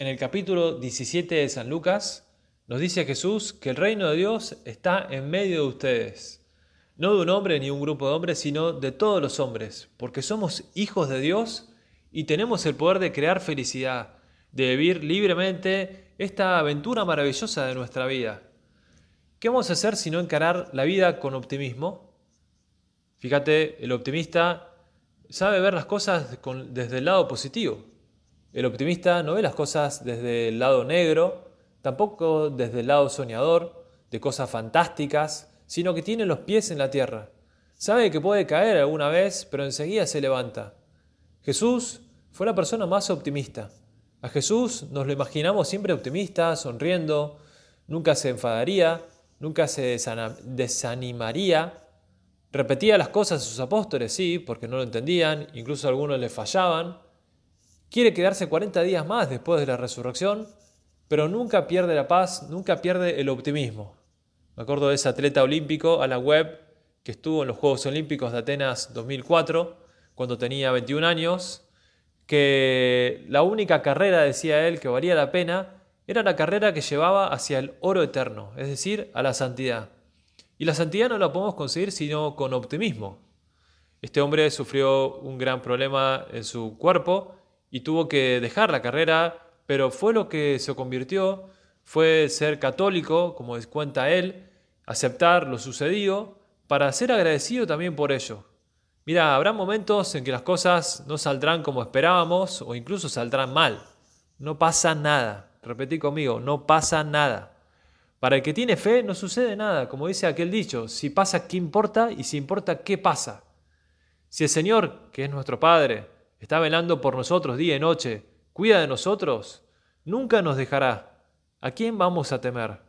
En el capítulo 17 de San Lucas nos dice Jesús que el reino de Dios está en medio de ustedes. No de un hombre ni un grupo de hombres, sino de todos los hombres, porque somos hijos de Dios y tenemos el poder de crear felicidad, de vivir libremente esta aventura maravillosa de nuestra vida. ¿Qué vamos a hacer si no encarar la vida con optimismo? Fíjate, el optimista sabe ver las cosas desde el lado positivo. El optimista no ve las cosas desde el lado negro, tampoco desde el lado soñador, de cosas fantásticas, sino que tiene los pies en la tierra. Sabe que puede caer alguna vez, pero enseguida se levanta. Jesús fue la persona más optimista. A Jesús nos lo imaginamos siempre optimista, sonriendo, nunca se enfadaría, nunca se desanimaría. Repetía las cosas a sus apóstoles, sí, porque no lo entendían, incluso algunos le fallaban, Quiere quedarse 40 días más después de la resurrección, pero nunca pierde la paz, nunca pierde el optimismo. Me acuerdo de ese atleta olímpico, Alan Webb, que estuvo en los Juegos Olímpicos de Atenas 2004, cuando tenía 21 años, que la única carrera, decía él, que valía la pena, era la carrera que llevaba hacia el oro eterno, es decir, a la santidad. Y la santidad no la podemos conseguir sino con optimismo. Este hombre sufrió un gran problema en su cuerpo y tuvo que dejar la carrera, pero fue lo que se convirtió, fue ser católico, como cuenta él, aceptar lo sucedido, para ser agradecido también por ello. Mira, habrá momentos en que las cosas no saldrán como esperábamos o incluso saldrán mal. No pasa nada. Repetí conmigo, no pasa nada. Para el que tiene fe no sucede nada, como dice aquel dicho, si pasa, ¿qué importa? Y si importa, ¿qué pasa? Si el Señor, que es nuestro Padre, está velando por nosotros día y noche, cuida de nosotros, nunca nos dejará. ¿A quién vamos a temer?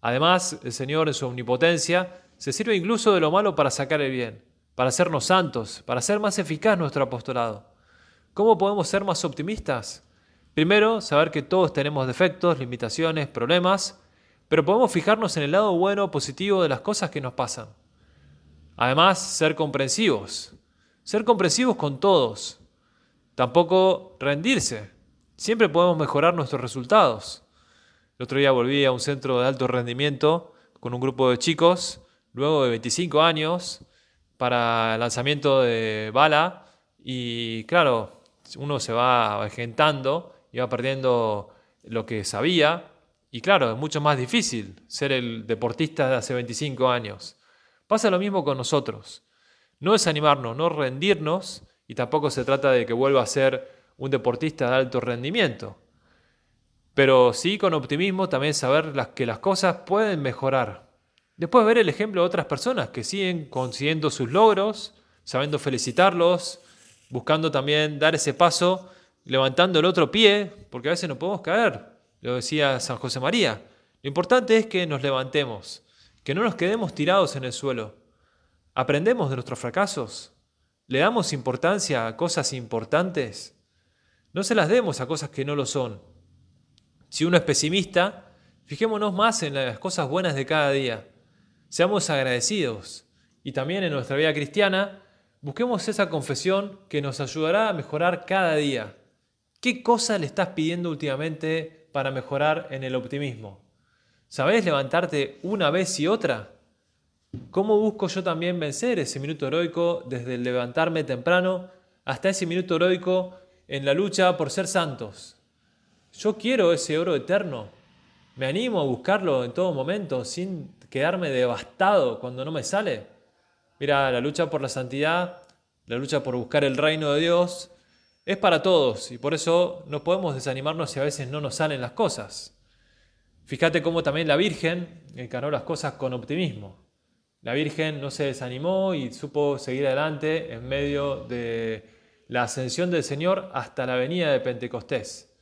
Además, el Señor en su omnipotencia se sirve incluso de lo malo para sacar el bien, para hacernos santos, para hacer más eficaz nuestro apostolado. ¿Cómo podemos ser más optimistas? Primero, saber que todos tenemos defectos, limitaciones, problemas, pero podemos fijarnos en el lado bueno, positivo de las cosas que nos pasan. Además, ser comprensivos. Ser comprensivos con todos, Tampoco rendirse. Siempre podemos mejorar nuestros resultados. El otro día volví a un centro de alto rendimiento con un grupo de chicos, luego de 25 años, para el lanzamiento de bala. Y claro, uno se va avejentando y va perdiendo lo que sabía. Y claro, es mucho más difícil ser el deportista de hace 25 años. Pasa lo mismo con nosotros. No desanimarnos, no rendirnos, y tampoco se trata de que vuelva a ser un deportista de alto rendimiento. Pero sí con optimismo también saber que las cosas pueden mejorar. Después ver el ejemplo de otras personas que siguen consiguiendo sus logros, sabiendo felicitarlos, buscando también dar ese paso, levantando el otro pie, porque a veces no podemos caer, lo decía San José María. Lo importante es que nos levantemos, que no nos quedemos tirados en el suelo. Aprendemos de nuestros fracasos, ¿Le damos importancia a cosas importantes? No se las demos a cosas que no lo son. Si uno es pesimista, fijémonos más en las cosas buenas de cada día. Seamos agradecidos. Y también en nuestra vida cristiana, busquemos esa confesión que nos ayudará a mejorar cada día. ¿Qué cosa le estás pidiendo últimamente para mejorar en el optimismo? ¿Sabés levantarte una vez y otra? ¿Cómo busco yo también vencer ese minuto heroico desde el levantarme temprano hasta ese minuto heroico en la lucha por ser santos? Yo quiero ese oro eterno. Me animo a buscarlo en todo momento sin quedarme devastado cuando no me sale. Mira, la lucha por la santidad, la lucha por buscar el reino de Dios, es para todos y por eso no podemos desanimarnos si a veces no nos salen las cosas. Fíjate cómo también la Virgen encaró las cosas con optimismo. La Virgen no se desanimó y supo seguir adelante en medio de la ascensión del Señor hasta la venida de Pentecostés.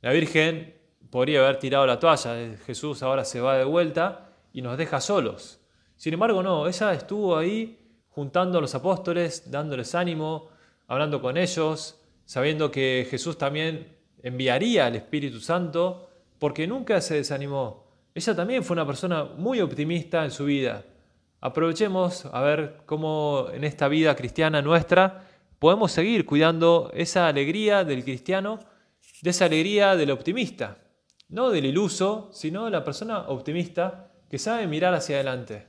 La Virgen podría haber tirado la toalla, Jesús ahora se va de vuelta y nos deja solos. Sin embargo, no, ella estuvo ahí juntando a los apóstoles, dándoles ánimo, hablando con ellos, sabiendo que Jesús también enviaría al Espíritu Santo, porque nunca se desanimó. Ella también fue una persona muy optimista en su vida aprovechemos a ver cómo en esta vida cristiana nuestra podemos seguir cuidando esa alegría del cristiano de esa alegría del optimista, no del iluso, sino de la persona optimista que sabe mirar hacia adelante.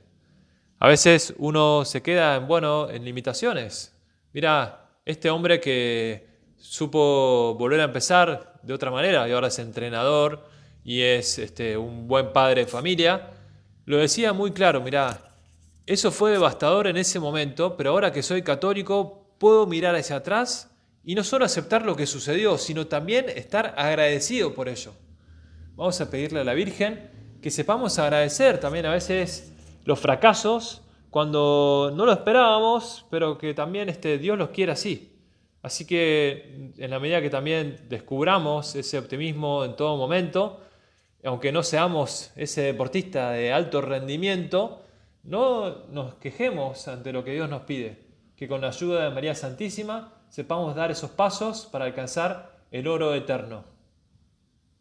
A veces uno se queda en, bueno, en limitaciones. Mira, este hombre que supo volver a empezar de otra manera y ahora es entrenador y es este, un buen padre de familia, lo decía muy claro, mira, eso fue devastador en ese momento, pero ahora que soy católico puedo mirar hacia atrás y no solo aceptar lo que sucedió, sino también estar agradecido por ello. Vamos a pedirle a la Virgen que sepamos agradecer también a veces los fracasos cuando no lo esperábamos, pero que también este, Dios los quiere así. Así que en la medida que también descubramos ese optimismo en todo momento, aunque no seamos ese deportista de alto rendimiento, no nos quejemos ante lo que Dios nos pide, que con la ayuda de María Santísima sepamos dar esos pasos para alcanzar el oro eterno.